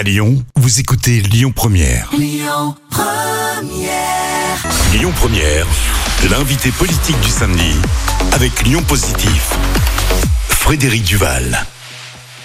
À Lyon, vous écoutez Lyon Première. Lyon Première, l'invité politique du samedi avec Lyon Positif. Frédéric Duval.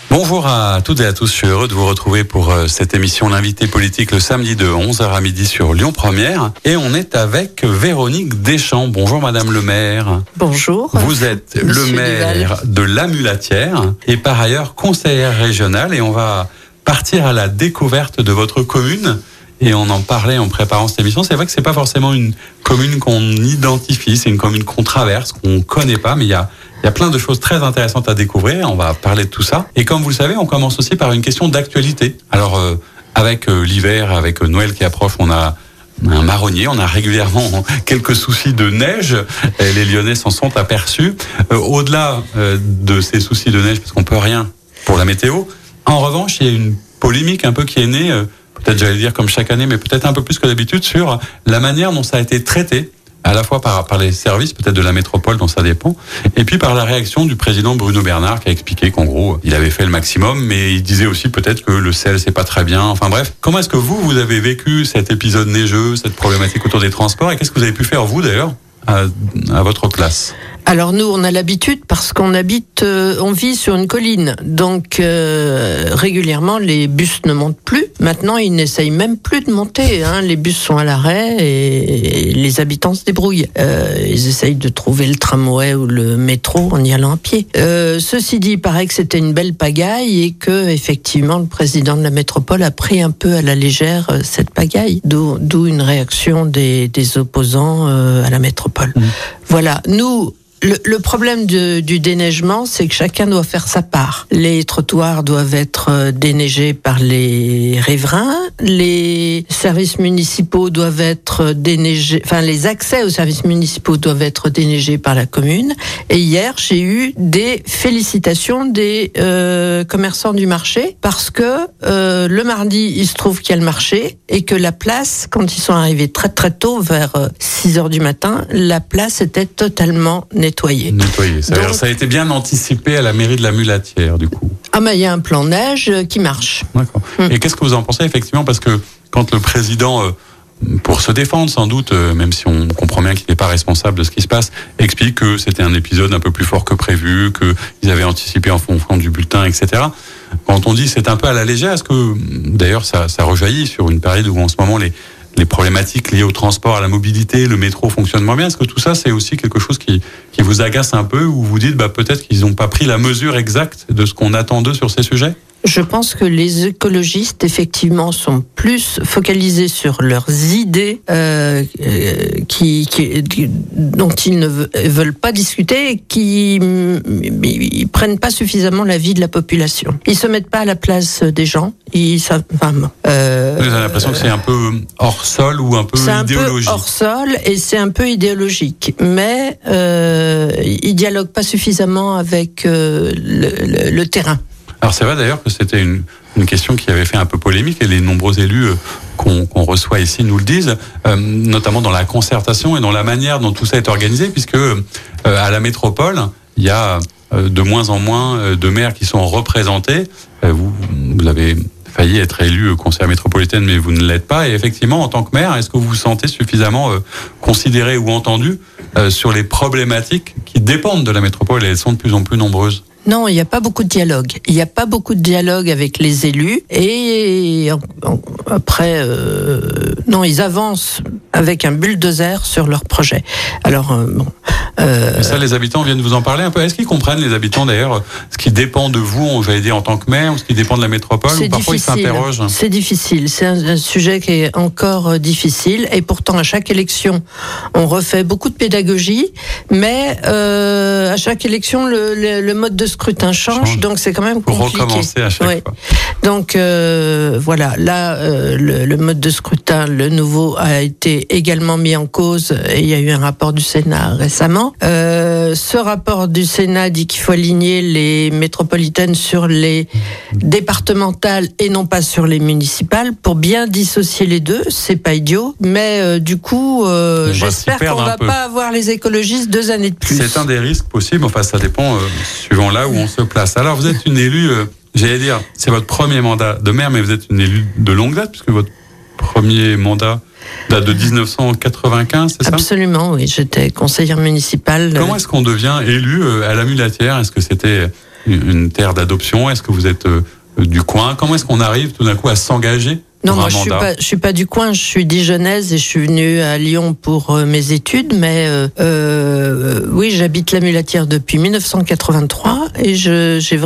Bonjour à toutes et à tous, je suis heureux de vous retrouver pour euh, cette émission L'invité politique le samedi de 11h à midi sur Lyon Première. Et on est avec Véronique Deschamps. Bonjour Madame le maire. Bonjour. Vous êtes le maire de La Mulatière et par ailleurs conseillère régionale et on va partir à la découverte de votre commune. Et on en parlait en préparant cette émission. C'est vrai que c'est pas forcément une commune qu'on identifie, c'est une commune qu'on traverse, qu'on connaît pas, mais il y a, il y a plein de choses très intéressantes à découvrir. On va parler de tout ça. Et comme vous le savez, on commence aussi par une question d'actualité. Alors, euh, avec euh, l'hiver, avec euh, Noël qui approche, on a un marronnier. On a régulièrement quelques soucis de neige. Les Lyonnais s'en sont aperçus. Euh, Au-delà de ces soucis de neige, parce qu'on peut rien pour la météo. En revanche, il y a une polémique un peu qui est née, euh, peut-être j'allais dire comme chaque année, mais peut-être un peu plus que d'habitude, sur la manière dont ça a été traité à la fois par, par les services peut-être de la métropole dont ça dépend, et puis par la réaction du président Bruno Bernard qui a expliqué qu'en gros il avait fait le maximum, mais il disait aussi peut-être que le sel c'est pas très bien. Enfin bref, comment est-ce que vous vous avez vécu cet épisode neigeux, cette problématique autour des transports, et qu'est-ce que vous avez pu faire vous d'ailleurs à, à votre place? Alors nous, on a l'habitude parce qu'on habite, euh, on vit sur une colline, donc euh, régulièrement les bus ne montent plus. Maintenant, ils n'essayent même plus de monter. Hein. Les bus sont à l'arrêt et, les habitants se débrouillent. Euh, ils essayent de trouver le tramway ou le métro en y allant à pied. Ceci dit, il paraît que c'était une belle pagaille et que effectivement le président de la métropole a pris un peu à la légère cette pagaille, d'où une réaction des, des opposants à la métropole. Voilà, nous. Le, le problème de- du déneigement, c'est que chacun doit faire sa part. Les trottoirs doivent être euh, déneigés par les riverains, les services municipaux doivent être déneigés, enfin les accès aux services municipaux doivent être déneigés par la commune. Et hier, j'ai eu des félicitations des euh, commerçants du marché parce que euh, le mardi, il se trouve qu'il y a le marché et que la place, quand ils sont arrivés très très tôt, vers euh, 6 heures du matin, la place était totalement nettoyée. Nettoyer. Ça, Donc- a été bien anticipé à la mairie de la Mulatière du coup. Ah mais il y a un plan neige euh, qui marche. D'accord. Mm. Et qu'est-ce que vous en pensez effectivement Parce que quand le président, euh, pour se défendre sans doute, euh, même si on comprend bien qu'il n'est pas responsable de ce qui se passe, explique que c'était un épisode un peu plus fort que prévu, qu'ils avaient anticipé en fonction du bulletin, etc. Quand on dit c'est un peu à la légère, est-ce que d'ailleurs ça, ça rejaillit sur une période où en ce moment les les problématiques liées au transport, à la mobilité, le métro fonctionne moins bien. Est-ce que tout ça, c'est aussi quelque chose qui, qui vous agace un peu, ou vous dites bah, peut-être qu'ils n'ont pas pris la mesure exacte de ce qu'on attend d'eux sur ces sujets? Je pense que les écologistes, effectivement, sont plus focalisés sur leurs idées euh, euh, qui, qui- dont ils ne ve- veulent pas discuter et qui ils prennent pas suffisamment la vie de la population. Ils se mettent pas à la place des gens. Ils, savent- enfin, euh, Vous avez l'impression que c'est un peu hors sol ou un peu c'est un peu idéologique hors sol et c'est un peu idéologique, mais euh, ils dialoguent pas suffisamment avec euh, le- le- le terrain. Alors c'est vrai d'ailleurs que c'était une, une question qui avait fait un peu polémique et les nombreux élus euh, qu'on qu'on reçoit ici nous le disent, euh, notamment dans la concertation et dans la manière dont tout ça est organisé, puisque euh, à la métropole, il y a euh, de moins en moins euh, de maires qui sont représentés. Vous, vous avez failli être élu au conseil métropolitaine, mais vous ne l'êtes pas. Et effectivement, en tant que maire, est-ce que vous vous sentez suffisamment euh, considéré ou entendu euh, sur les problématiques qui dépendent de la métropole et elles sont de plus en plus nombreuses? Non, il n'y a pas beaucoup de dialogue. Il n'y a pas beaucoup de dialogue avec les élus. Et après, euh, non, ils avancent avec un bulldozer sur leur projet. Alors, euh, bon. euh, ça, les habitants viennent vous en parler un peu. Est-ce qu'ils comprennent, les habitants d'ailleurs, ce qui dépend de vous, j'allais dire en tant que maire, ou ce qui dépend de la métropole, ou parfois ils s'interrogent C'est difficile. C'est un, sujet qui est encore difficile. Et pourtant, à chaque élection, on refait beaucoup de pédagogie. Mais à chaque élection, le, le- le mode de scrutin change. Change. Donc, c'est quand même pour compliqué. recommencer à chaque Ouais. fois. Donc euh, voilà, là euh, le, le mode de scrutin, le nouveau, a été également mis en cause et il y a eu un rapport du Sénat récemment. Euh, ce rapport du Sénat dit qu'il faut aligner les métropolitaines sur les départementales et non pas sur les municipales pour bien dissocier les deux. C'est pas idiot, mais du coup, va j'espère qu'on va peu. pas avoir les écologistes deux années de plus. C'est un des risques possibles, enfin ça dépend suivant là où on se place. Alors vous êtes une élue euh, j'allais dire, c'est votre premier mandat de maire, mais vous êtes une élue de longue date, puisque votre premier mandat date de 1995, c'est ça? Absolument, oui. J'étais conseillère municipale. Comment est-ce qu'on devient élu euh, à la Mulatière? Est-ce que c'était une terre d'adoption? Est-ce que vous êtes euh, du coin? Comment est-ce qu'on arrive tout d'un coup à s'engager? Non, moi je suis pas, je suis pas du coin, je suis dijonnaise et je suis venue à Lyon pour euh, mes études, mais euh, euh, oui, j'habite la Mulatière depuis 1983 et je, j'ai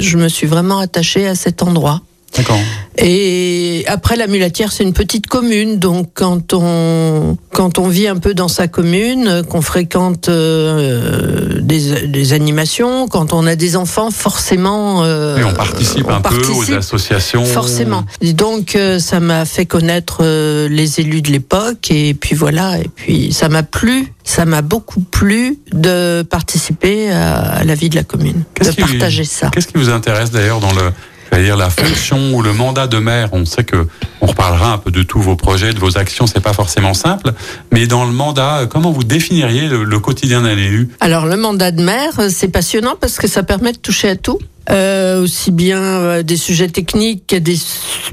je me suis vraiment attachée à cet endroit. D'accord. Et après la Mulatière, c'est une petite commune, donc quand on quand on vit un peu dans sa commune, qu'on fréquente euh, des, des, animations, quand on a des enfants, forcément. Euh, on participe un peu aux associations. Forcément. donc euh, ça m'a fait connaître euh, les élus de l'époque, et puis voilà. Et puis ça m'a plu, ça m'a beaucoup plu de participer à, la vie de la commune, de partager ça. Qu'est-ce qui vous intéresse d'ailleurs dans le c'est-à-dire la fonction ou le mandat de maire. On sait que on reparlera un peu de tous vos projets, de vos actions. C'est pas forcément simple, mais dans le mandat, comment vous définiriez le, quotidien d'un élu? Alors le mandat de maire, c'est passionnant parce que ça permet de toucher à tout. Euh, aussi bien euh, des sujets techniques que des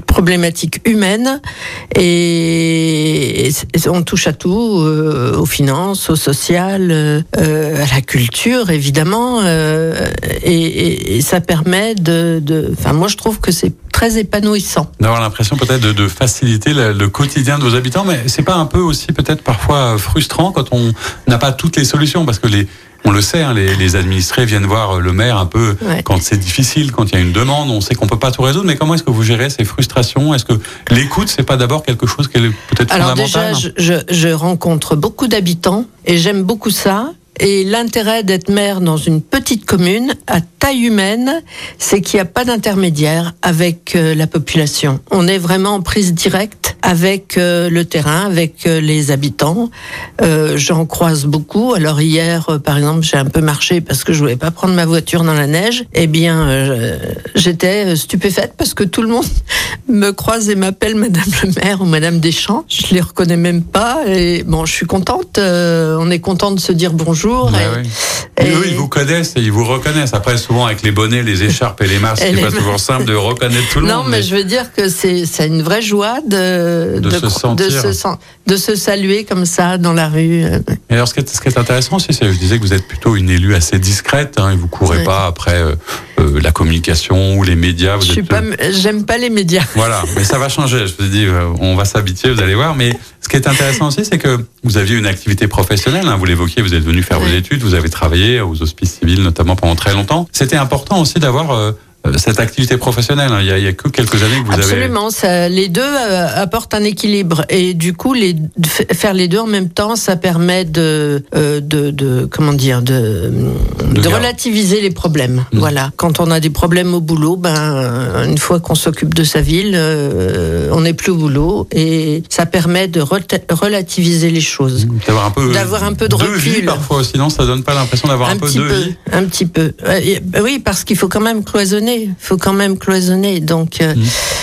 problématiques humaines et, on touche à tout euh, aux finances, au social, à la culture évidemment et, ça permet de, enfin moi je trouve que c'est très épanouissant. D'avoir l'impression peut-être de, faciliter le, le, quotidien de vos habitants, mais c'est pas un peu aussi peut-être parfois frustrant quand on n'a pas toutes les solutions parce que les on le sait, hein, les, administrés viennent voir le maire un peu quand c'est difficile, quand il y a une demande. On sait qu'on peut pas tout résoudre, mais comment est-ce que vous gérez ces frustrations? Est-ce que l'écoute, c'est pas d'abord quelque chose qui est peut-être fondamental Alors déjà, je, je rencontre beaucoup d'habitants et j'aime beaucoup ça. Et l'intérêt d'être maire dans une petite commune à taille humaine, c'est qu'il n'y a pas d'intermédiaire avec euh, la population. On est vraiment en prise directe avec euh, le terrain, avec euh, les habitants. J'en croise beaucoup. Alors hier, par exemple, j'ai un peu marché parce que je voulais pas prendre ma voiture dans la neige. Eh bien, j'étais stupéfaite parce que tout le monde me croise et m'appelle Madame le maire ou Madame Deschamps. Je les reconnais même pas. Et bon, je suis contente. on est content de se dire bonjour bah et, ils vous connaissent et ils vous reconnaissent. Après, souvent avec les bonnets, les écharpes et les masques, c'est pas toujours simple de reconnaître tout le monde. Non, mais, je veux dire que c'est une vraie joie de, de, se sentir. de, se, saluer comme ça dans la rue. Et alors, ce qui est, ce qui est intéressant aussi, c'est je disais que vous êtes plutôt une élue assez discrète hein, et vous courez pas après euh, euh, la communication ou les médias. Vous je suis pas, j'aime pas les médias. Voilà, mais ça va changer. Je vous ai dit, euh, on va s'habituer, vous allez voir. Mais ce qui est intéressant aussi, c'est que vous aviez une activité professionnelle. Hein, vous l'évoquiez, vous êtes venu faire vos études, vous avez travaillé aux hospices civils notamment pendant très longtemps. C'était important aussi d'avoir euh, euh, cette activité professionnelle. Hein. Il, y a, que quelques années que vous Absolument, avez. Absolument, les deux euh, apportent un équilibre et du coup, les, faire les deux en même temps, ça permet de, euh, de, de, comment dire, de, de, relativiser les problèmes. Mmh. Voilà, quand on a des problèmes au boulot, ben une fois qu'on s'occupe de sa ville, on n'est plus au boulot et ça permet de relativiser les choses, mmh. d'avoir un peu, d'avoir un peu de, recul. Vie parfois, sinon ça donne pas l'impression d'avoir un, peu de vie. Un petit peu, oui, parce qu'il faut quand même cloisonner il faut quand même cloisonner. Donc, euh, mmh.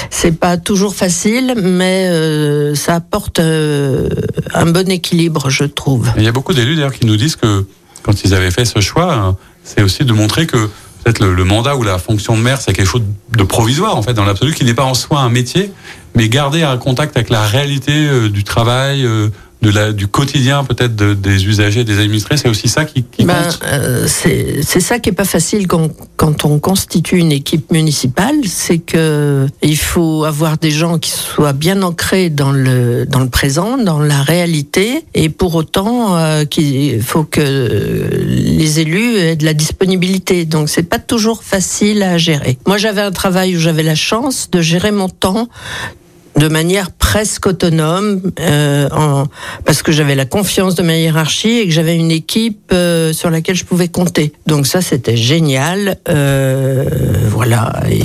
c'est pas toujours facile, mais euh, ça apporte euh, un bon équilibre, je trouve. il y a beaucoup d'élus d'ailleurs qui nous disent que quand ils avaient fait ce choix, hein, c'est aussi de montrer que peut-être le, mandat ou la fonction de maire, c'est quelque chose de provisoire en fait, dans l'absolu, qui n'est pas en soi un métier, mais garder un contact avec la réalité du travail de la, du quotidien peut-être des usagers, des administrés, c'est aussi ça qui, qui ben, euh, c'est ça qui est pas facile quand, quand on constitue une équipe municipale, c'est que il faut avoir des gens qui soient bien ancrés dans le dans le présent, dans la réalité, et pour autant euh, qu'il faut que les élus aient de la disponibilité. Donc c'est pas toujours facile à gérer. Moi j'avais un travail où j'avais la chance de gérer mon temps de manière presque autonome, euh, parce que j'avais la confiance de ma hiérarchie et que j'avais une équipe euh, sur laquelle je pouvais compter. Donc ça, c'était génial. Euh, voilà, et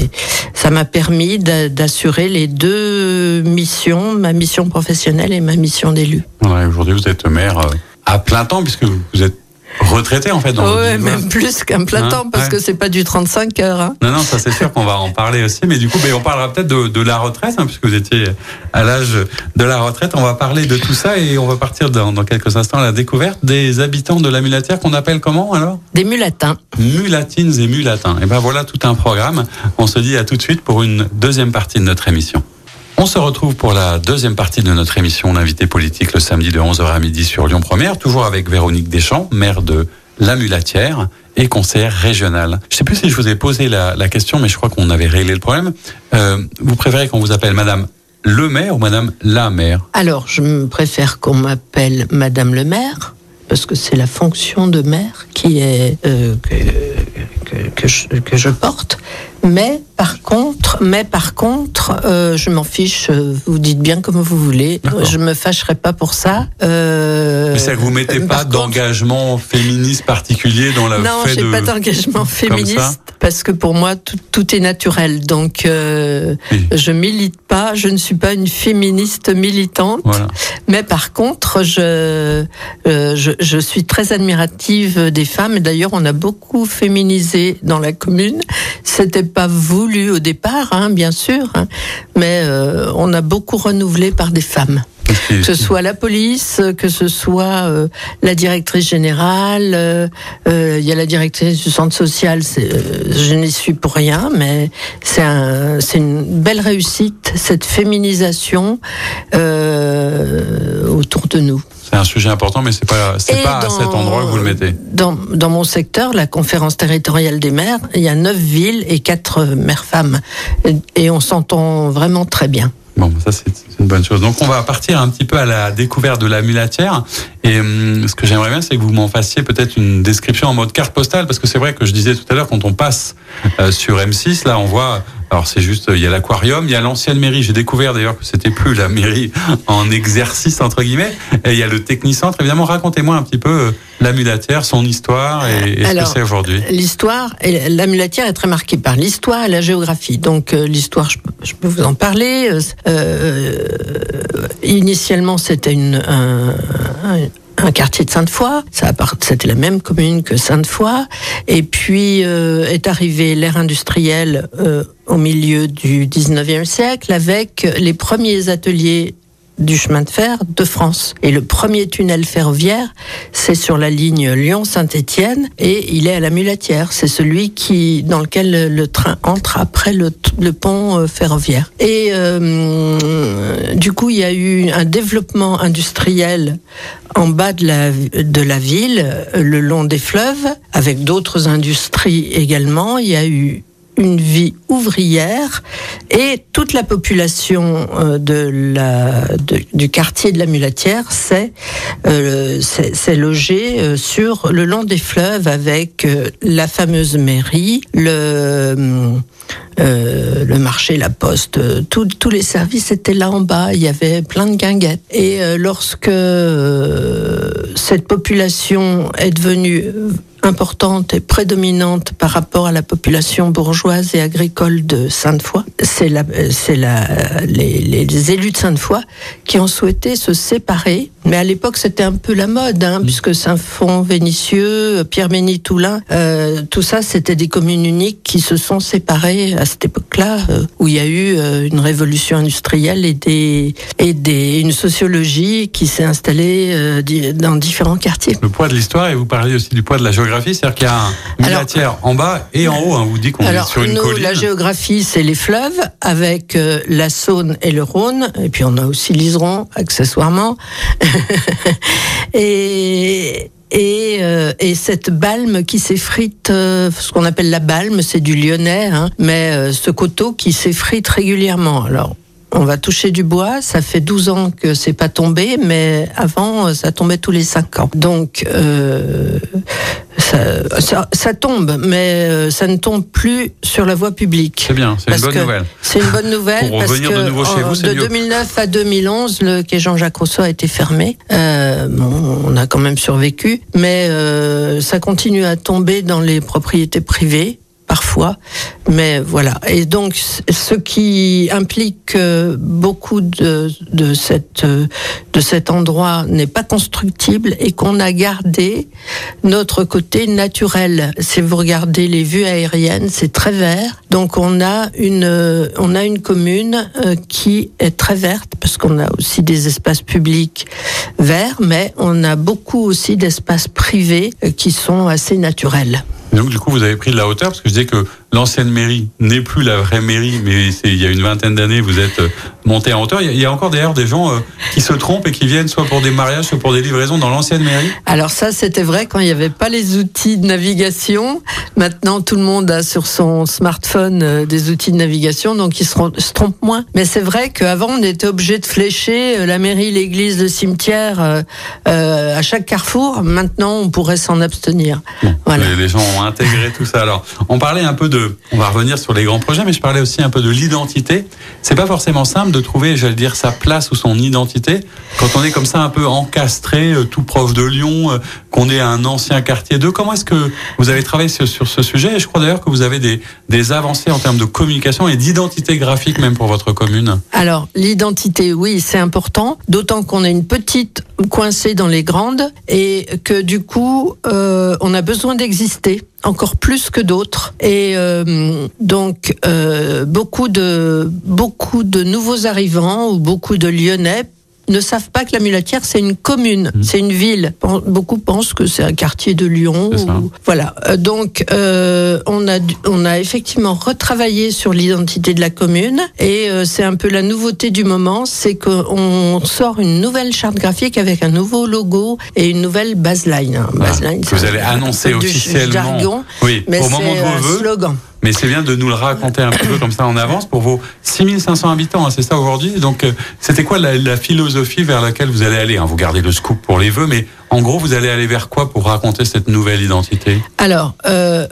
ça m'a permis d'assurer les deux missions, ma mission professionnelle et ma mission d'élu. Aujourd'hui, vous êtes maire à plein temps puisque vous êtes retraité en fait. Dans Ouais, même plus qu'un plein Hein, temps, parce ouais. que c'est pas du 35 heures. hein. Non, non, ça c'est sûr qu'on va en parler aussi, mais du coup, ben, on parlera peut-être de, de la retraite, hein, puisque vous étiez à l'âge de la retraite. On va parler de tout ça et on va partir dans, dans quelques instants à la découverte des habitants de la mulatière qu'on appelle comment alors? Des mulatins. Mulatines et mulatins. Et ben voilà tout un programme. On se dit à tout de suite pour une deuxième partie de notre émission. On se retrouve pour la deuxième partie de notre émission L'invité politique le samedi de 11h à midi sur Lyon Première, toujours avec Véronique Deschamps, maire de La Mulatière et conseillère régionale. Je sais plus si je vous ai posé la, question, mais je crois qu'on avait réglé le problème. Euh, vous préférez qu'on vous appelle Madame le maire ou Madame la maire? Alors, je préfère qu'on m'appelle Madame le maire, parce que c'est la fonction de maire qui est euh, que, que je, que je porte. Mais par contre, mais par contre, euh, je m'en fiche. euh, Vous dites bien comme vous voulez. Je me fâcherai pas pour ça. Euh, Mais c'est que vous mettez euh, pas contre- d'engagement féministe particulier dans la non, j'ai de... pas d'engagement féministe parce que pour moi tout, tout est naturel. Donc euh, Oui. je milite pas, je ne suis pas une féministe militante. Voilà. Mais par contre, je, euh, je, je suis très admirative des femmes. Et d'ailleurs, on a beaucoup féminisé dans la commune. C'était pas voulu au départ, hein, bien sûr, hein, mais euh, on a beaucoup renouvelé par des femmes. Que ce soit la police, que ce soit euh, la directrice générale, euh, euh, il y a la directrice du centre social. je n'y suis pour rien, mais c'est un, c'est une belle réussite cette féminisation autour de nous. C'est un sujet important, mais c'est pas, c'est pas à cet endroit que vous le mettez. Dans, dans mon secteur, la conférence territoriale des maires, il y a neuf villes et quatre maires femmes, et, et on s'entend vraiment très bien. Bon, ça c'est c'est une bonne chose. Donc on va partir un petit peu à la découverte de la mulatière. Et hum, ce que j'aimerais bien, c'est que vous m'en fassiez peut-être une description en mode carte postale, parce que c'est vrai que je disais tout à l'heure, quand on passe euh, sur M6, là on voit, alors c'est juste, il y a l'aquarium, il y a l'ancienne mairie. J'ai découvert d'ailleurs que c'était plus la mairie en exercice entre guillemets. Et il y a le technicentre. Évidemment, racontez-moi un petit peu euh, la mulatière, son histoire et, et ce que c'est aujourd'hui. L'histoire, et la mulatière est très marquée par l'histoire et la géographie. Donc euh, l'histoire, je, peux- je peux vous en parler. Euh, euh, initialement, c'était une, un, un- quartier de Sainte-Foy. Ça C'était la même commune que Sainte-Foy. Et puis euh, est arrivé l'ère industrielle euh, au milieu du 19e siècle avec les premiers ateliers du chemin de fer de France. Et le premier tunnel ferroviaire, c'est sur la ligne Lyon-Saint-Étienne et il est à la Mulatière. C'est celui qui, dans lequel le, train entre après le pont euh, ferroviaire. Et euh, du coup, il y a eu un développement industriel en bas de la, de la ville, euh, le long des fleuves, avec d'autres industries également. Il y a eu une vie ouvrière et toute la population euh, de la, du quartier de la Mulatière s'est euh, s'est- logée euh, sur le long des fleuves avec la fameuse mairie, le le marché, la poste, tous les services étaient là en bas. Il y avait plein de guinguettes. Et lorsque cette population est devenue importante et prédominante par rapport à la population bourgeoise et agricole de Sainte-Foy, c'est la, euh, c'est la, les, les élus de Sainte-Foy qui ont souhaité se séparer. Mais à l'époque, c'était un peu la mode, hein, puisque Saint-Fond, Vénissieux, Pierre-Ménil-Toulin, euh, tout ça, c'était des communes uniques qui se sont séparées à cette époque-là, euh, où il y a eu euh, une révolution industrielle et, des, et des, une sociologie qui s'est installée euh, dans différents quartiers. Le poids de l'histoire et vous parlez aussi du poids de la géographie, c'est-à-dire qu'il y a un Alors- mulatière en bas et en haut. Hein, vous dites qu'on est sur une nous, colline. la géographie, c'est les fleuves, avec la Saône et le Rhône, et puis on a aussi l'Iseron, accessoirement. et. Et, euh, et cette balme qui s'effrite, euh, ce qu'on appelle la balme, c'est du lyonnais, hein, mais euh, ce coteau qui s'effrite régulièrement. Alors, on va toucher du bois, ça fait 12 ans que c'est pas tombé, mais avant, euh, ça tombait tous les 5 ans. Donc, euh, ça, ça, ça tombe, mais euh, ça ne tombe plus sur la voie publique. C'est bien, c'est une bonne nouvelle. C'est une bonne nouvelle Pour parce revenir que de nouveau chez en- vous, c'est de mieux. 2009 à 2011, le quai Jean-Jacques Rousseau a été fermé. Euh, bon, on a quand même survécu, mais euh, ça continue à tomber dans les propriétés privées parfois, mais voilà. Et donc, ce qui implique que beaucoup de, de, cette, de cet endroit n'est pas constructible et qu'on a gardé notre côté naturel. Si vous regardez les vues aériennes, c'est très vert. Donc, on a une, on a une commune euh, qui est très verte parce qu'on a aussi des espaces publics verts, mais on a beaucoup aussi d'espaces privés euh, qui sont assez naturels. Donc, du coup, vous avez pris de la hauteur parce que je disais que l'ancienne mairie n'est plus la vraie mairie, mais il y a une vingtaine d'années, vous êtes euh, monté en hauteur. Il y a encore d'ailleurs des gens euh, qui se trompent et qui viennent soit pour des mariages, soit pour des livraisons dans l'ancienne mairie. Alors ça, c'était vrai quand il n'y avait pas les outils de navigation. Maintenant, tout le monde a sur son smartphone euh, des outils de navigation, donc ils se, se trompent moins. Mais c'est vrai qu'avant, on était obligé de flécher la mairie, l'église, le cimetière à chaque carrefour. Maintenant, on pourrait s'en abstenir. voilà. Les gens ont intégré tout ça. Alors, on parlait un peu de on va revenir sur les grands projets, mais je parlais aussi un peu de l'identité. C'est pas forcément simple de trouver, j'allais dire, sa place ou son identité quand on est comme ça un peu encastré, euh, tout proche de Lyon, euh, qu'on est un ancien quartier 2. Comment est-ce que vous avez travaillé sur, ce sujet? Et je crois d'ailleurs que vous avez des, des avancées en termes de communication et d'identité graphique même pour votre commune. Alors, l'identité, oui, c'est important, d'autant qu'on est une petite coincée dans les grandes et que du coup, euh, on a besoin d'exister encore plus que d'autres. Et euh, donc euh, beaucoup de beaucoup de nouveaux arrivants ou beaucoup de Lyonnais ne savent pas que la Mulatière c'est une commune, mmh. c'est une ville. Beaucoup pensent que c'est un quartier de Lyon. voilà. Euh, donc euh, on a on a effectivement retravaillé sur l'identité de la commune et euh, c'est un peu la nouveauté du moment, c'est qu'on sort une nouvelle charte graphique avec un nouveau logo et une nouvelle baseline. baseline vous allez annoncer officiellement. Jargon, oui, mais c'est un slogan. Mais c'est bien de nous le raconter un peu comme ça en avance pour vos 6500 habitants, hein, c'est ça aujourd'hui. Donc, euh, c'était quoi la, philosophie vers laquelle vous allez aller hein? Vous gardez le scoop pour les vœux, mais en gros, vous allez aller vers quoi pour raconter cette nouvelle identité? Alors, euh,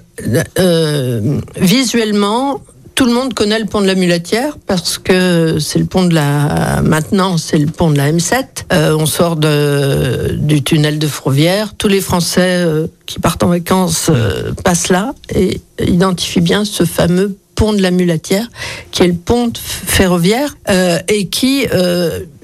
euh, visuellement, tout le monde connaît le pont de la Mulatière parce que c'est le pont de la maintenant c'est le pont de la M7. Euh, on sort du tunnel de Frouvière. Tous les Français euh, qui partent en vacances euh, passent là et identifient bien ce fameux pont de la Mulatière, qui est le pont ferroviaire et qui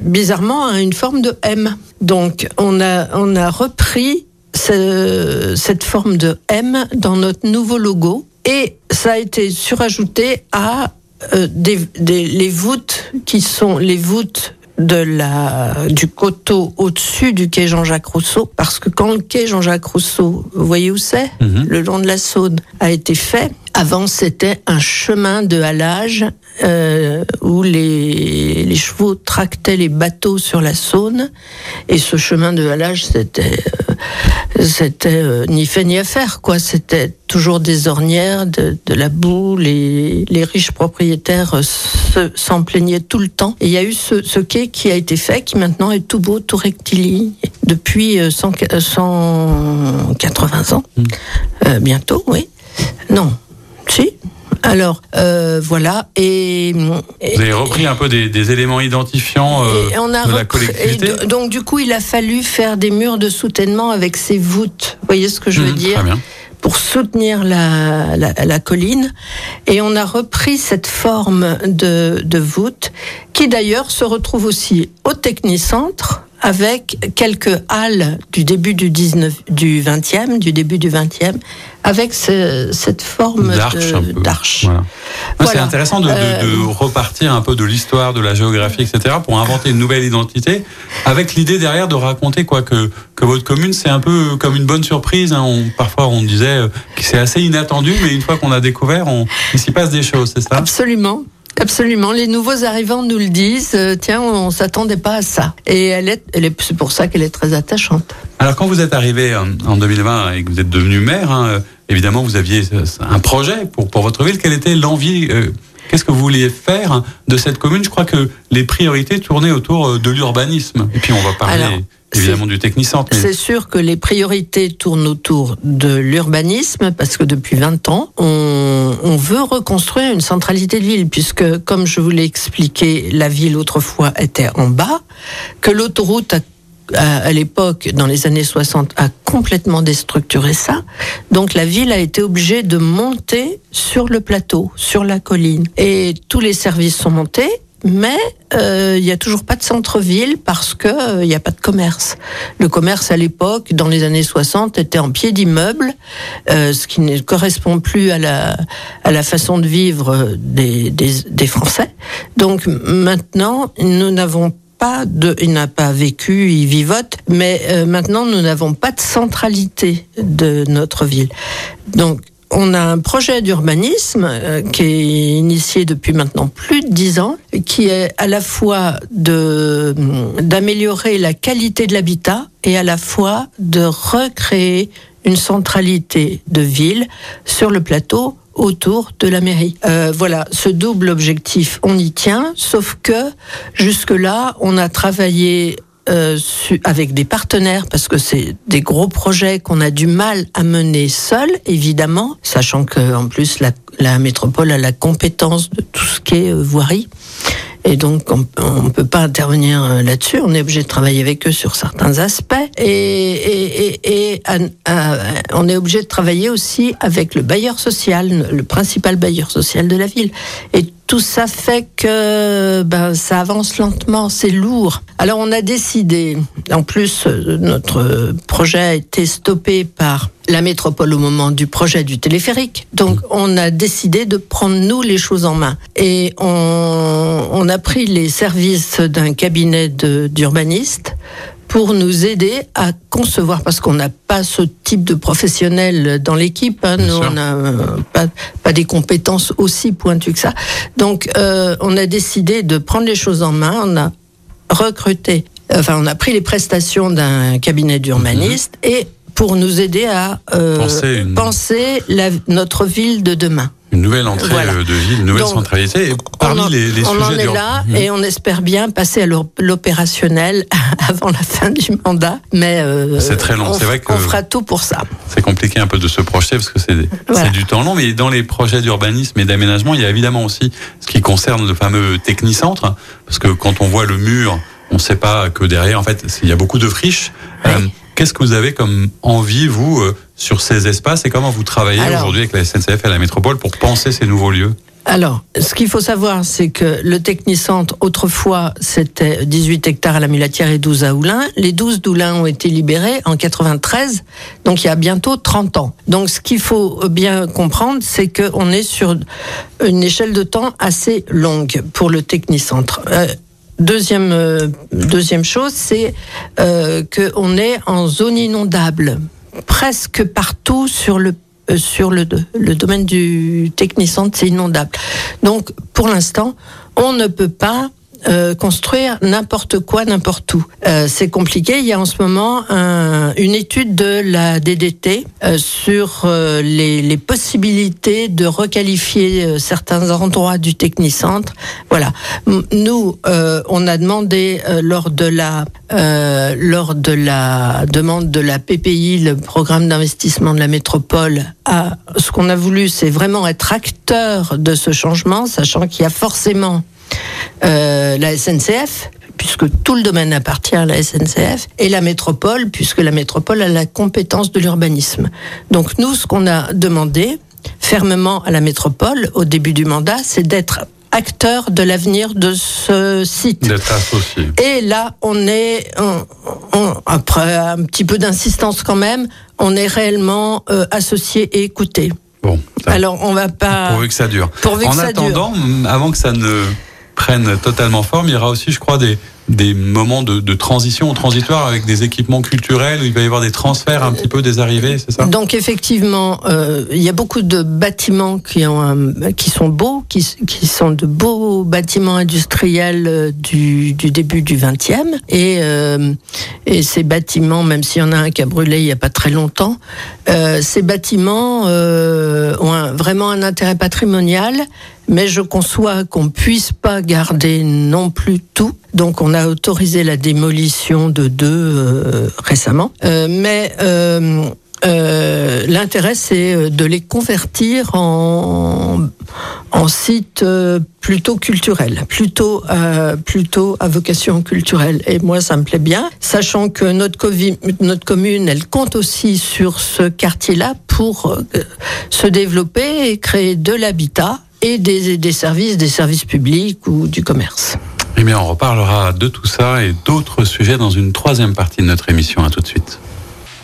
bizarrement a une forme de M. Donc on a on a repris cette forme de M dans notre nouveau logo et ça a été surajouté à euh, des, les voûtes qui sont les voûtes de la, du coteau au-dessus du quai Jean-Jacques Rousseau, parce que quand le quai Jean-Jacques Rousseau, vous voyez où c'est? Mhm. Le long de la Saône, a été fait, avant c'était un chemin de halage euh, où les, les, chevaux tractaient les bateaux sur la Saône, et ce chemin de halage c'était euh, c'était euh, ni fait ni à faire quoi. C'était toujours des ornières, de, de la boue. Les, les riches propriétaires s'en plaignaient tout le temps. Et il y a eu ce, ce quai qui a été fait, qui maintenant est tout beau, tout rectiligne, depuis 180 euh, ans. Euh, bientôt, oui. Non, si. Alors euh, voilà et, vous avez repris un peu des, éléments identifiants de la collectivité. donc du coup il a fallu faire des murs de soutènement avec ces voûtes. Vous voyez ce que je veux hmm, dire pour soutenir la, la, colline. Et on a repris cette forme de, de voûte qui d'ailleurs se retrouve aussi au Technicentre avec quelques halles du début du 19, du 20e, du début du 20e, avec cette forme d'arche. C'est intéressant de, euh, repartir un peu de l'histoire, de la géographie, etc., pour inventer une nouvelle identité, avec l'idée derrière de raconter quoi que, que votre commune, c'est un peu comme une bonne surprise. Hein. On, parfois, on disait que c'est assez inattendu, mais une fois qu'on a découvert, on, il s'y passe des choses, c'est ça? Absolument. Absolument, les nouveaux arrivants nous le disent. Euh, tiens, on, s'attendait pas à ça. Et elle est, elle est, c'est pour ça qu'elle est très attachante. Alors, quand vous êtes arrivé en 2020 et que vous êtes devenu maire, hein, évidemment, vous aviez un projet pour pour votre ville. Quelle était l'envie euh, Qu'est-ce que vous vouliez faire de cette commune? Je crois que les priorités tournaient autour euh, de l'urbanisme. Et puis, on va parler évidemment du. C'est sûr que les priorités tournent autour de l'urbanisme parce que depuis 20 ans, on, veut reconstruire une centralité de ville puisque, comme je vous l'ai expliqué, la ville autrefois était en bas, que l'autoroute à l'époque, dans les années 60, a complètement déstructuré ça. Donc la ville a été obligée de monter sur le plateau, sur la colline. Et tous les services sont montés mais euh, il n'y a toujours pas de centre-ville parce que euh, il n'y a pas de commerce. Le commerce à l'époque, dans les années 60, était en pied d'immeuble, euh, ce qui ne correspond plus à la à la façon de vivre des, des, des Français. Donc maintenant, nous n'avons pas de, il n'a pas vécu, il vivote, mais euh, maintenant nous n'avons pas de centralité de notre ville. Donc on a un projet d'urbanisme euh, qui est initié depuis maintenant plus de dix ans, qui est à la fois de d'améliorer la qualité de l'habitat et à la fois de recréer une centralité de ville sur le plateau autour de la mairie. Euh, voilà, ce double objectif, on y tient, sauf que jusque-là, on a travaillé euh, avec des partenaires parce que c'est des gros projets qu'on a du mal à mener seul, évidemment, sachant que en plus la, métropole a la compétence de tout ce qui est euh, voirie. Et donc, on ne peut pas intervenir euh, là-dessus. On est obligé de travailler avec eux sur certains aspects. Et, on est obligé de travailler aussi avec le bailleur social, le principal bailleur social de la ville. Tout ça fait que ben, ça avance lentement, c'est lourd. Alors on a décidé, en plus notre projet a été stoppé par la métropole au moment du projet du téléphérique. Donc on a décidé de prendre nous les choses en main. Et on, on a pris les services d'un cabinet d'urbanistes pour nous aider à concevoir, parce qu'on n'a pas ce type de professionnel dans l'équipe. Hein, nous, on n'a pas, pas des compétences aussi pointues que ça. Donc, euh, on a décidé de prendre les choses en main. On a recruté, enfin, on a pris les prestations d'un cabinet d'urbanistes mmh. et pour nous aider à euh, penser, une... penser la, notre ville de demain. Une nouvelle entrée voilà. de ville, une nouvelle Donc, centralité. Et parmi en, les, les on sujets en est là mmh. et on espère bien passer à l'opérationnel avant la fin du mandat. Mais euh, c'est très long. C'est vrai qu'on fera tout pour ça. C'est compliqué un peu de se projeter parce que c'est voilà. du temps long. Mais dans les projets d'urbanisme et d'aménagement, il y a évidemment aussi ce qui concerne le fameux technicentre, parce que quand on voit le mur, on ne sait pas que derrière, en fait, il y a beaucoup de friches. Oui. Euh, Qu'est-ce que vous avez comme envie, vous, euh, sur ces espaces et comment vous travaillez aujourd'hui avec la SNCF et la métropole pour penser ces nouveaux lieux alors, ce qu'il faut savoir, c'est que le technicentre, autrefois, c'était 18 hectares à la Mulatière et 12 à Oulin. Les 12 d'Oulin ont été libérés en 93, donc il y a bientôt 30 ans. Donc, ce qu'il faut bien comprendre, c'est qu'on est sur une échelle de temps assez longue pour le technicentre. Euh, Deuxième, euh, deuxième chose, c'est euh, qu'on est en zone inondable, presque partout sur le euh, sur le, le domaine du technicentre, c'est inondable. Donc, pour l'instant, on ne peut pas euh, construire n'importe quoi, n'importe où. Euh, c'est compliqué. Il y a en ce moment un, une étude de la DDT euh, sur les, les, possibilités de requalifier certains endroits du technicentre. Voilà. Nous, on a demandé lors de la lors de la demande de la PPI, le programme d'investissement de la métropole, à ce qu'on a voulu, c'est vraiment être acteur de ce changement, sachant qu'il y a forcément euh, la SNCF, puisque tout le domaine appartient à la SNCF, et la métropole, puisque la métropole a la compétence de l'urbanisme. Donc nous, ce qu'on a demandé fermement à la métropole au début du mandat, c'est d'être acteur de l'avenir de ce site. Et là, on est, on, on, après un petit peu d'insistance quand même, on est réellement euh, associé et écouté. Bon, ça, Alors, on va pas. Pourvu que ça dure. Pourvu en que ça attendant, dure. avant que ça ne prennent totalement forme. Il y aura aussi, je crois, des, des moments de, de transition transitoire avec des équipements culturels où il va y avoir des transferts un petit peu des arrivées, c'est ça? Donc effectivement, euh, il y a beaucoup de bâtiments qui, ont qui sont beaux, qui, sont de beaux bâtiments industriels euh, du, début du 20e. Et, euh, et ces bâtiments, même s'il y en a un qui a brûlé il n'y a pas très longtemps, ces bâtiments ont vraiment un intérêt patrimonial mais je conçois qu'on puisse pas garder non plus tout. Donc on a autorisé la démolition de deux euh, récemment. Euh, mais euh, l'intérêt, c'est de les convertir en, en sites plutôt culturels, plutôt, plutôt à vocation culturelle. Et moi, ça me plaît bien, sachant que notre, commune, elle compte aussi sur ce quartier-là pour se développer et créer de l'habitat et des services, des services publics ou du commerce. Eh bien, on reparlera de tout ça et d'autres sujets dans une troisième partie de notre émission. À tout de suite.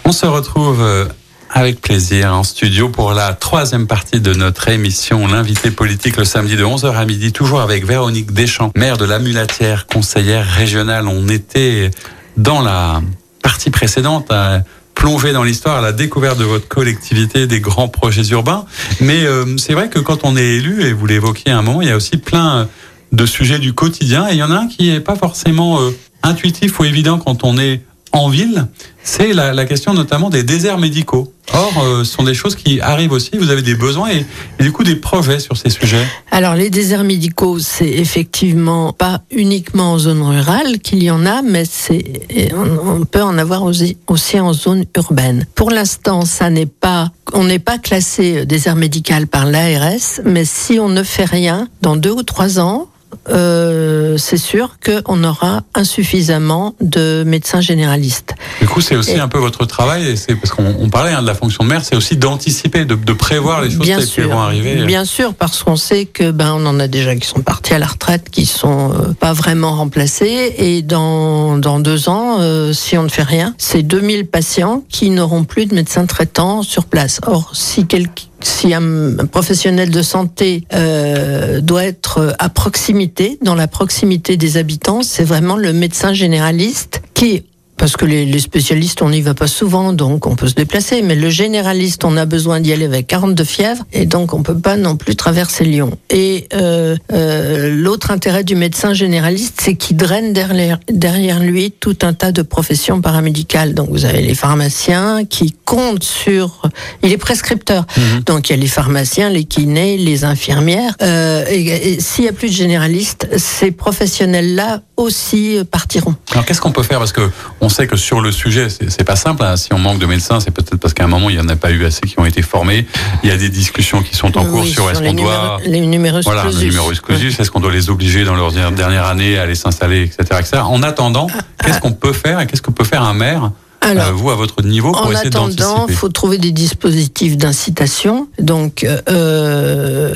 On se retrouve euh, avec plaisir en studio pour la troisième partie de notre émission L'invité politique le samedi de 11h à midi, toujours avec Véronique Deschamps, maire de la Mulatière, conseillère régionale. On était dans la partie précédente à plonger dans l'histoire, à la découverte de votre collectivité, des grands projets urbains. Mais euh, c'est vrai que quand on est élu, et vous l'évoquiez un moment, il y a aussi plein de sujets du quotidien. Et il y en a un qui est pas forcément euh, intuitif ou évident quand on est en ville, c'est la, question notamment des déserts médicaux. Or, euh, ce sont des choses qui arrivent aussi. Vous avez des besoins et, du coup des projets sur ces sujets. Alors, les déserts médicaux, c'est effectivement pas uniquement en zone rurale qu'il y en a, mais c'est on, peut en avoir aussi, aussi en zone urbaine. Pour l'instant, ça n'est pas, on n'est pas classé désert médical par l'ARS, mais si on ne fait rien, dans deux ou trois ans, euh, c'est sûr qu'on aura insuffisamment de médecins généralistes. Du coup, c'est aussi un peu votre travail, c'est parce qu'on parlait hein, de la fonction de maire, c'est aussi d'anticiper, de, prévoir les choses qui vont arriver. Bien sûr, parce qu'on sait que ben on en a déjà qui sont partis à la retraite, qui sont euh, pas vraiment remplacés, et dans dans deux ans, euh, si on ne fait rien, c'est 2000 patients qui n'auront plus de médecins traitants sur place. Or, si quelqu'un si un, professionnel de santé euh, doit être à proximité, dans la proximité des habitants, c'est vraiment le médecin généraliste qui parce que les, spécialistes, on n'y va pas souvent, donc on peut se déplacer. Mais le généraliste, on a besoin d'y aller avec 42 fièvres, et donc on peut pas non plus traverser Lyon. Et euh, euh, l'autre intérêt du médecin généraliste, c'est qu'il draine derrière, derrière lui tout un tas de professions paramédicales. Donc vous avez les pharmaciens qui comptent sur... Il est prescripteur. Mhm. Donc il y a les pharmaciens, les kinés, les infirmières. Euh, et, et s'il y a plus de généralistes, ces professionnels-là aussi partiront. Alors qu'est-ce qu'on peut faire? Parce que on sait que sur le sujet, c'est pas simple. Hein. Si on manque de médecins, c'est peut-être parce qu'à un moment, il n'y en a pas eu assez qui ont été formés. Il y a des discussions qui sont en cours sur, est-ce qu'on doit... Les numéros Voilà, les numéros exclusifs. Est-ce qu'on doit les obliger dans leur dernière année à aller s'installer, etc., etc. En attendant, ah, qu'est-ce ah. qu'on peut faire et qu'est-ce que peut faire un maire alors, euh, vous, à votre niveau, pour essayer En attendant, il faut trouver des dispositifs d'incitation. Donc, euh,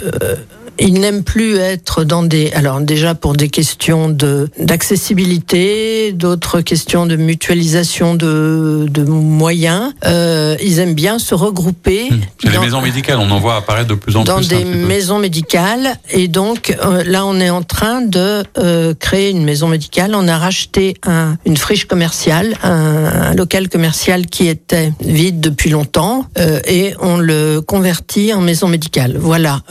il n'aime plus être dans des. Alors déjà pour des questions de d'accessibilité, d'autres questions de mutualisation de, de moyens. Euh, ils aiment bien se regrouper. Hum. C'est les maisons médicales, on en voit apparaître de plus en dans plus. Dans des maisons médicales, et donc euh, là on est en train de euh, créer une maison médicale. On a racheté un, une friche commerciale, un, un, local commercial qui était vide depuis longtemps, et on le convertit en maison médicale. Voilà.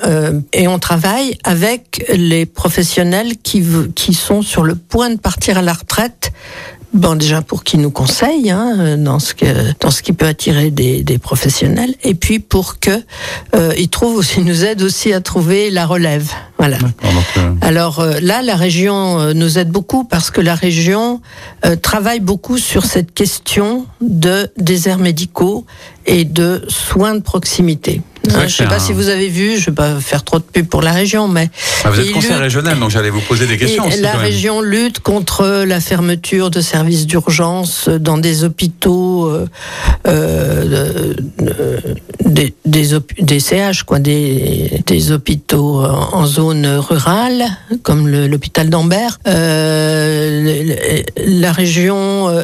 Et on travaille travaille avec les professionnels qui, qui sont sur le point de partir à la retraite Bon, déjà pour qu'ils nous conseillent hein, dans ce que dans ce qui peut attirer des, des professionnels, et puis pour que euh, ils trouvent aussi nous aident aussi à trouver la relève. Voilà. Euh, Alors euh, là, la région euh, nous aide beaucoup parce que la région travaille beaucoup sur cette question de déserts médicaux et de soins de proximité. Je ne sais pas si vous avez vu, je ne vais pas faire trop de pub pour la région, mais... Ah, vous êtes conseiller régional, donc j'allais vous poser des questions. Aussi, la région lutte contre la fermeture de services d'urgence dans des hôpitaux, euh, des, des, CH, quoi, des, hôpitaux en zone rurale, comme l'hôpital d'Ambert. Euh, la région euh,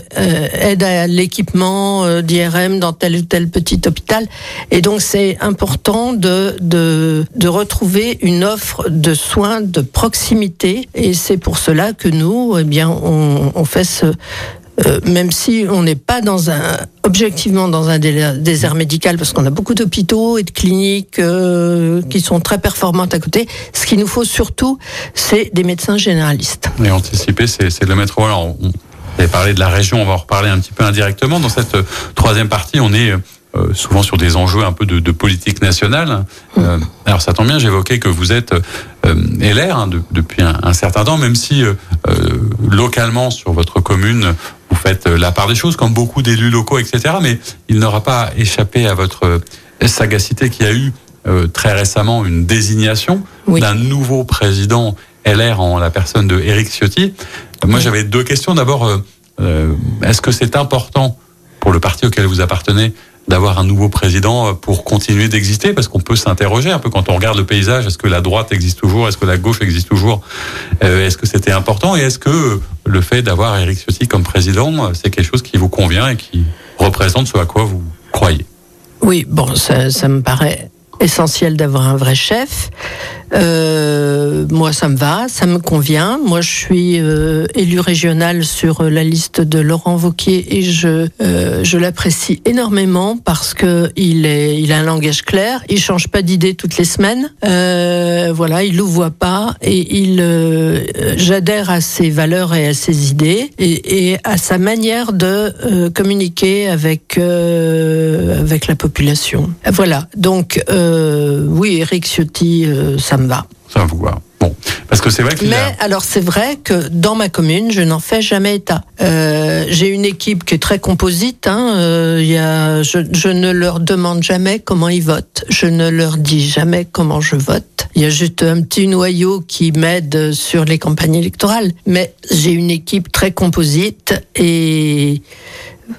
aide à l'équipement euh, d'IRM dans tel ou tel petit hôpital. Et donc c'est important de, de, retrouver une offre de soins de proximité. Et c'est pour cela que nous, eh bien, on fait ce, euh, même si on n'est pas dans un objectivement dans un désert médical parce qu'on a beaucoup d'hôpitaux et de cliniques euh, qui sont très performantes à côté. Ce qu'il nous faut surtout, c'est des médecins généralistes. Et anticiper, c'est de le mettre. Voilà, on, on parlé de la région, on va en reparler un petit peu indirectement. Dans cette euh, troisième partie, on est euh, souvent sur des enjeux un peu de, de politique nationale. Euh, alors ça tombe bien, j'évoquais que vous êtes euh, LR hein, depuis un, un, certain temps, même si localement sur votre commune, vous faites la part des choses, comme beaucoup d'élus locaux, etc. Mais il n'aura pas échappé à votre sagacité qui a eu très récemment une désignation d'un nouveau président LR en la personne de Éric Ciotti. Moi, j'avais deux questions. D'abord, est-ce que c'est important pour le parti auquel vous appartenez d'avoir un nouveau président pour continuer d'exister parce qu'on peut s'interroger un peu quand on regarde le paysage. Est-ce que la droite existe toujours? Est-ce que la gauche existe toujours? Euh, est-ce que c'était important? Et est-ce que le fait d'avoir Éric Ciotti comme président c'est quelque chose qui vous convient et qui représente ce à quoi vous croyez? Oui bon ça, ça me paraît essentiel d'avoir un vrai chef. Euh, moi, ça me va, ça me convient. Moi, je suis euh, élu régional sur la liste de Laurent Vauquier et je euh, je l'apprécie énormément parce que il est il a un langage clair. Il change pas d'idée toutes les semaines. Euh, voilà, il voit pas et il euh, j'adhère à ses valeurs et à ses idées et, à sa manière de euh, communiquer avec avec la population. Voilà. Donc oui, Eric Ciotti, ça me va. Ça vous va. Bon, parce que c'est vrai Mais alors c'est vrai que dans ma commune, je n'en fais jamais état. Euh, J'ai une équipe qui est très composite. Hein, euh, y a, je, je, ne leur demande jamais comment ils votent. Je ne leur dis jamais comment je vote. Il y a juste un petit noyau qui m'aide sur les campagnes électorales. Mais j'ai une équipe très composite et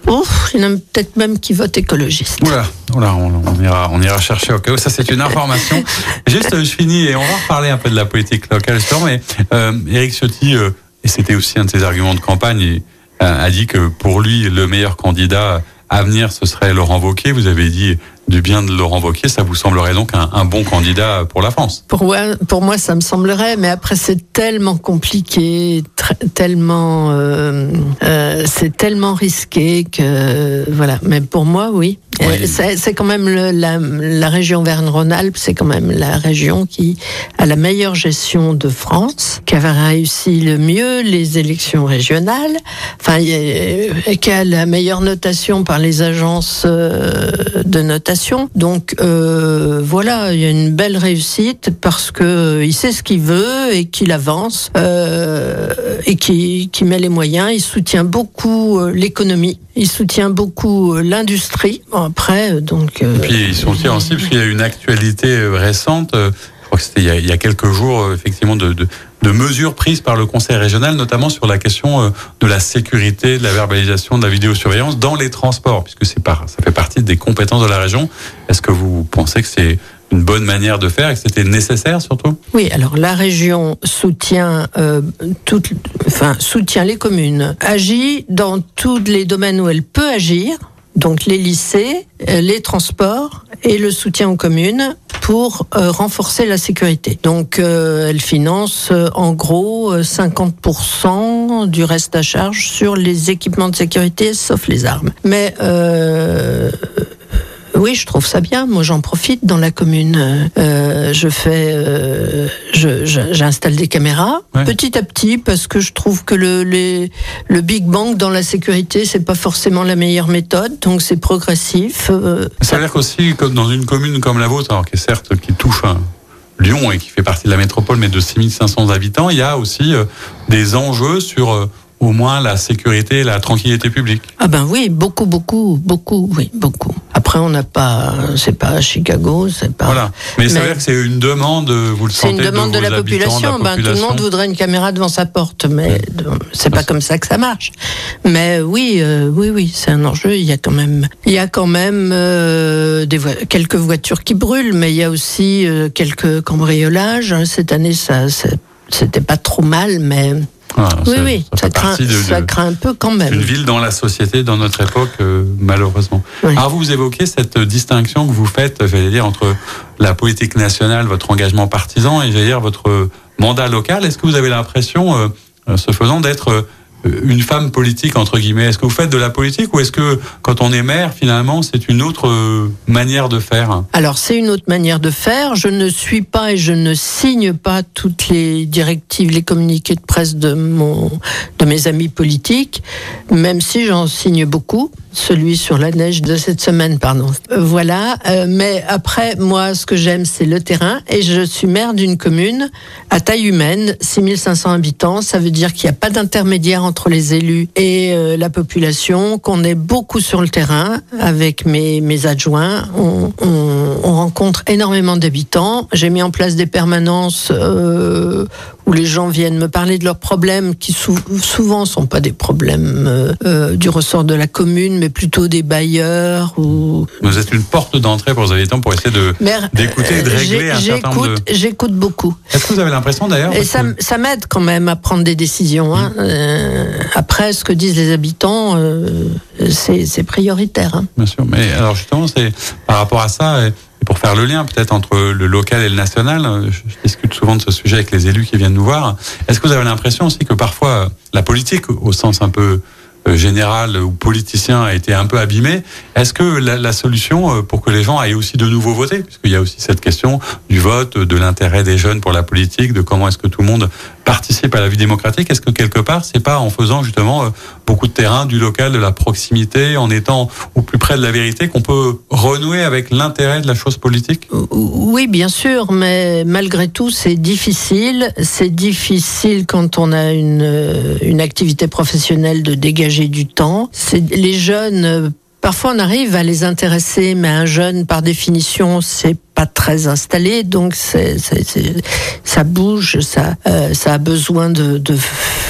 Oh, il y en a peut-être même qui votent écologiste. Voilà on, ira, on ira chercher au cas où. Ça, c'est une information. Juste, je finis et on va reparler un peu de la politique locale. Mais euh, Éric Ciotti, euh, et c'était aussi un de ses arguments de campagne, euh, a dit que pour lui, le meilleur candidat à venir, ce serait Laurent Wauquiez. Vous avez dit du bien de Laurent Wauquiez, ça vous semblerait donc un, bon candidat pour la France pour moi, pour moi, ça me semblerait, mais après c'est tellement compliqué, tellement, euh, euh, c'est tellement risqué que voilà. Mais pour moi, oui. Oui. C'est quand même le, la, la, région Verne-Rhône-Alpes, c'est quand même la région qui a la meilleure gestion de France, qui avait réussi le mieux les élections régionales, enfin, et qui a la meilleure notation par les agences euh, de notation donc euh, voilà, il y a une belle réussite parce que euh, il sait ce qu'il veut et qu'il avance euh, et qui, met les moyens. Il soutient beaucoup euh, l'économie. Il soutient beaucoup euh, l'industrie. Bon, après, donc. et puis il soutient aussi parce qu'il y a une actualité récente. Je crois que c'était il, il, y a quelques jours, effectivement, de, de de mesures prises par le Conseil régional, notamment sur la question euh, de la sécurité, de la verbalisation, de la vidéosurveillance dans les transports, puisque c'est par, ça fait partie des compétences de la région. Est-ce que vous pensez que c'est une bonne manière de faire et que c'était nécessaire surtout? Oui, alors la région soutient, euh, toute, enfin, soutient les communes, agit dans tous les domaines où elle peut agir, donc les lycées, euh, les transports et le soutien aux communes pour euh, renforcer la sécurité. Donc euh, elle finance en gros 50% du reste à charge sur les équipements de sécurité, sauf les armes. Mais oui, je trouve ça bien. Moi, j'en profite dans la commune. Euh, je fais, euh, j'installe des caméras ouais. petit à petit parce que je trouve que le, les, le Big Bang dans la sécurité, c'est pas forcément la meilleure méthode. Donc, c'est progressif. Euh, ça veut dire qu'aussi, comme dans une commune comme la vôtre, alors qui est certes qui touche un Lyon et qui fait partie de la métropole, mais de 6500 habitants, il y a aussi euh, des enjeux sur euh, au moins la sécurité et la tranquillité publique. Ah ben oui, beaucoup, beaucoup, beaucoup, oui, beaucoup. Après, on n'a pas, c'est pas Chicago, c'est pas. Voilà. Mais, mais ça veut dire que c'est une demande, vous le sentez C'est une demande de, de, la, population. de la, population. Ben, tout le monde voudrait une caméra devant sa porte, mais c'est pas comme ça que ça marche. Mais oui, euh, oui, oui, c'est un enjeu. Il y a quand même, il y a quand même euh, des vo quelques voitures qui brûlent, mais il y a aussi euh, quelques cambriolages. Cette année, ça, c'était pas trop mal, mais. Ah, oui, oui, ça, ça, craint, de, ça craint un peu quand même. Une ville dans la société, dans notre époque, euh, malheureusement. Oui. Alors vous évoquez cette distinction que vous faites, j'allais dire, entre la politique nationale, votre engagement partisan, et j'allais dire votre mandat local. Est-ce que vous avez l'impression, euh, ce faisant, d'être une femme politique entre guillemets Est-ce que vous faites de la politique ou est-ce que quand on est maire finalement c'est une autre manière de faire? Alors c'est une autre manière de faire. Je ne suis pas et je ne signe pas toutes les directives, les communiqués de presse de mon de mes amis politiques, même si j'en signe beaucoup. Celui sur la neige de cette semaine, pardon. Euh, voilà. Euh, mais après, moi, ce que j'aime, c'est le terrain. Et je suis maire d'une commune à taille humaine, 6500 habitants. Ça veut dire qu'il n'y a pas d'intermédiaire entre les élus et euh, la population, qu'on est beaucoup sur le terrain avec mes, adjoints. On, on, on rencontre énormément d'habitants. J'ai mis en place des permanences où les gens viennent me parler de leurs problèmes qui sou souvent sont pas des problèmes du ressort de la commune, mais plutôt des bailleurs ou. Vous êtes une porte d'entrée pour les habitants pour essayer de d'écouter et de régler un certain nombre de. J'écoute beaucoup. Est-ce que vous avez l'impression d'ailleurs Et ça, que... ça m'aide quand même à prendre des décisions. Hein. Mmh. Euh, après, ce que disent les habitants, euh, c'est prioritaire. Hein. Bien sûr, mais alors justement, c'est par rapport à ça. Et pour faire le lien peut-être entre le local et le national, je, discute souvent de ce sujet avec les élus qui viennent nous voir. Est-ce que vous avez l'impression aussi que parfois la politique, au sens un peu euh, général ou politicien a été un peu abîmé. Est-ce que la, la, solution euh, pour que les gens aillent aussi de nouveau voter, puisqu'il y a aussi cette question du vote, de l'intérêt des jeunes pour la politique, de comment est-ce que tout le monde participe à la vie démocratique, est-ce que quelque part c'est pas en faisant justement euh, beaucoup de terrain, du local, de la proximité, en étant au plus près de la vérité qu'on peut renouer avec l'intérêt de la chose politique? Oui, bien sûr, mais malgré tout c'est difficile. C'est difficile quand on a une, une activité professionnelle de dégager du temps. Les jeunes Parfois, on arrive à les intéresser, mais un jeune, par définition, c'est pas très installé, donc c'est, c'est, c'est, ça bouge, ça, euh, ça a besoin de, de,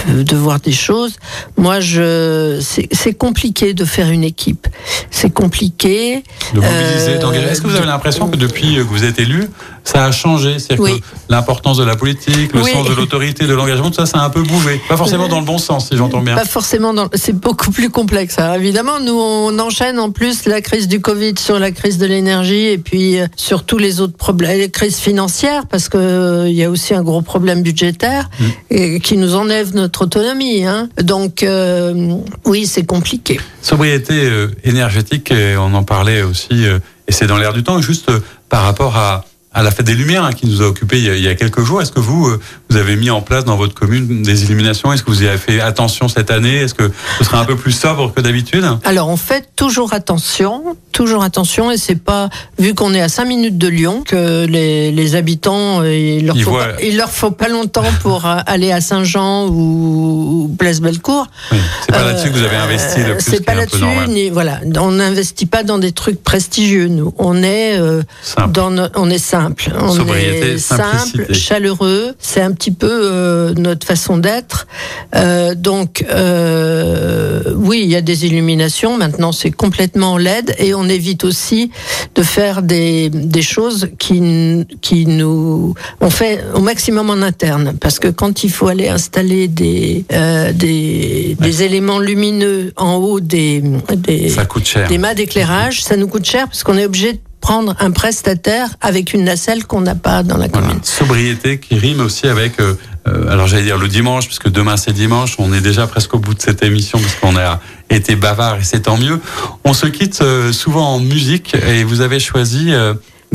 de, voir des choses. Moi, je, c'est, compliqué de faire une équipe. C'est compliqué. De mobiliser, d'engager. Est-ce que vous avez l'impression que depuis que vous êtes élu, ça a changé? C'est-à-dire oui. que l'importance de la politique, le oui. sens de l'autorité, de l'engagement, tout ça, ça a un peu bouvé. Pas forcément dans le bon sens, si j'entends bien. Pas forcément dans. C'est beaucoup plus complexe. Alors, évidemment, nous, on enchaîne en plus la crise du Covid sur la crise de l'énergie et puis euh, sur tous les autres problèmes, les crises financières, parce que euh, il y a aussi un gros problème budgétaire mmh. et qui nous enlève notre autonomie. Hein. Donc, euh, oui, c'est compliqué. Sobriété euh, énergétique, on en parlait aussi, euh, et c'est dans l'air du temps, juste par rapport à à la fête des Lumières hein, qui nous a occupé il, il y a, quelques jours. Est-ce que vous, euh, vous avez mis en place dans votre commune des illuminations? Est-ce que vous y avez fait attention cette année? Est-ce que ce sera un peu plus sobre que d'habitude? Alors on fait toujours attention, toujours attention, et c'est pas vu qu'on est à 5 minutes de Lyon que les, les habitants euh, il leur, faut voient... pas, il leur faut pas longtemps pour euh, aller à Saint-Jean ou, ou Place Bellecour. Oui, c'est pas euh, là-dessus que vous avez investi le plus. C'est pas là-dessus, ni voilà, on n'investit pas dans des trucs prestigieux. Nous, on est euh, dans, no, on est simple. On Sobriété, est simple, chaleureux. C'est un petit peu euh, notre façon d'être. Euh, donc, euh, oui, il y a des illuminations. Maintenant, c'est complètement LED et on évite aussi de faire des, des choses qui, qui nous. On fait au maximum en interne parce que quand il faut aller installer des, euh, des, ouais. des éléments lumineux en haut des, des, ça coûte cher. des mâts d'éclairage, ça nous coûte cher parce qu'on est obligé de prendre un prestataire avec une nacelle qu'on n'a pas dans la commune. Voilà. Sobriété qui rime aussi avec, euh, alors j'allais dire le dimanche, puisque demain c'est dimanche, on est déjà presque au bout de cette émission, parce qu'on a été bavard et c'est tant mieux. On se quitte euh, souvent en musique et vous avez choisi...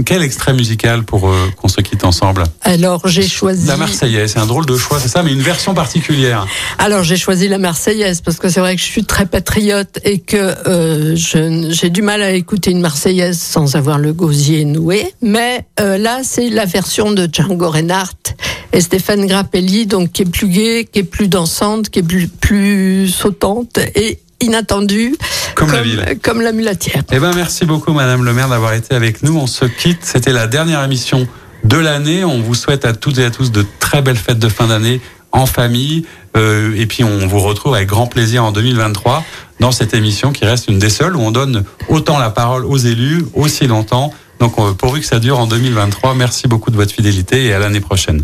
Quel extrait musical pour euh, qu'on se quitte ensemble Alors j'ai choisi la Marseillaise. C'est un drôle de choix, c'est ça, mais une version particulière. Alors j'ai choisi la Marseillaise parce que c'est vrai que je suis très patriote et que euh, j'ai du mal à écouter une Marseillaise sans avoir le gosier noué. Mais euh, là, c'est la version de Django Reinhardt et Stéphane Grappelli, donc qui est plus gai, qui est plus dansante, qui est plus, plus sautante et inattendue. Comme, comme, la ville. Comme la mulatière. Eh ben, merci beaucoup, Madame le maire, d'avoir été avec nous. On se quitte. C'était la dernière émission de l'année. On vous souhaite à toutes et à tous de très belles fêtes de fin d'année en famille. Euh, et puis, on vous retrouve avec grand plaisir en 2023 dans cette émission qui reste une des seules où on donne autant la parole aux élus aussi longtemps. Donc, pourvu que ça dure en 2023, merci beaucoup de votre fidélité et à l'année prochaine.